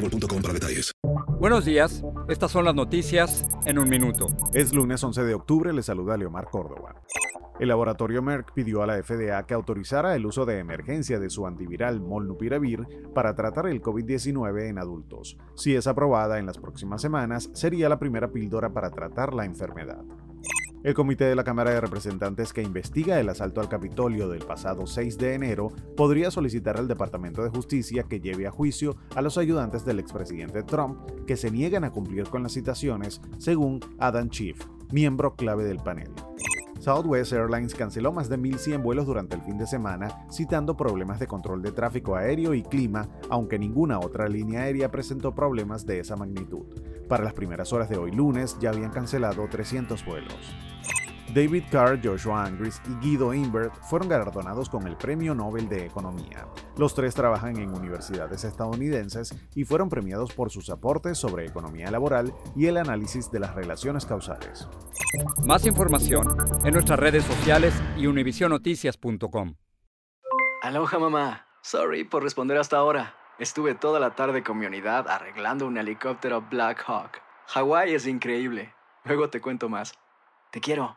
boostmobile.com para detalles. Buenos días, estas son las noticias en un minuto. Es lunes 11 de octubre, le saluda Leomar Córdoba. El laboratorio Merck pidió a la FDA que autorizara el uso de emergencia de su antiviral Molnupiravir para tratar el COVID-19 en adultos. Si es aprobada en las próximas semanas, sería la primera píldora para tratar la enfermedad. El comité de la Cámara de Representantes que investiga el asalto al Capitolio del pasado 6 de enero podría solicitar al Departamento de Justicia que lleve a juicio a los ayudantes del expresidente Trump que se niegan a cumplir con las citaciones, según Adam Schiff, miembro clave del panel. Southwest Airlines canceló más de 1.100 vuelos durante el fin de semana, citando problemas de control de tráfico aéreo y clima, aunque ninguna otra línea aérea presentó problemas de esa magnitud. Para las primeras horas de hoy lunes ya habían cancelado 300 vuelos. David Carr, Joshua Angris y Guido Imbert fueron galardonados con el Premio Nobel de Economía. Los tres trabajan en universidades estadounidenses y fueron premiados por sus aportes sobre economía laboral y el análisis de las relaciones causales. Más información en nuestras redes sociales y univisionoticias.com. Aloha mamá. Sorry por responder hasta ahora. Estuve toda la tarde con mi unidad arreglando un helicóptero Black Hawk. Hawái es increíble. Luego te cuento más. Te quiero.